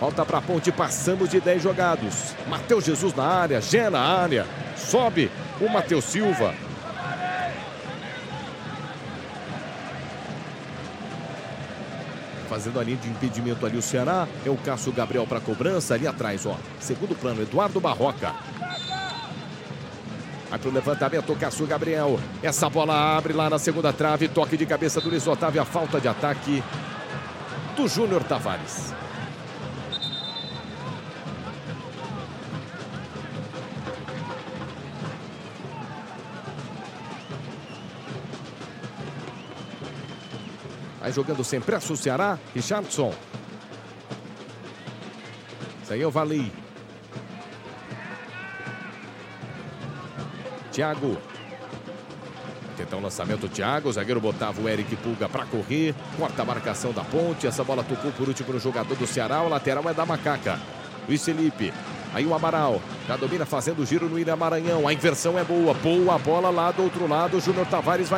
Volta para a ponte, passamos de 10 jogados. Matheus Jesus na área, Gé na área. Sobe o Matheus Silva. Fazendo a linha de impedimento ali o Ceará. É o Cássio Gabriel para cobrança ali atrás, ó. Segundo plano, Eduardo Barroca. Vai pro levantamento, Cássio Gabriel. Essa bola abre lá na segunda trave. Toque de cabeça do Luiz Otávio. A falta de ataque do Júnior Tavares. Vai jogando sem pressa o Ceará. Richardson. Isso aí é o Vali. Thiago. Tentar um lançamento, Thiago. O zagueiro botava o Eric Pulga para correr. Corta a marcação da ponte. Essa bola tocou por último no jogador do Ceará. O lateral é da Macaca. Luiz Felipe. Aí o Amaral. Já domina fazendo o giro no Ilha Maranhão. A inversão é boa. Boa bola lá do outro lado. O Júnior Tavares vai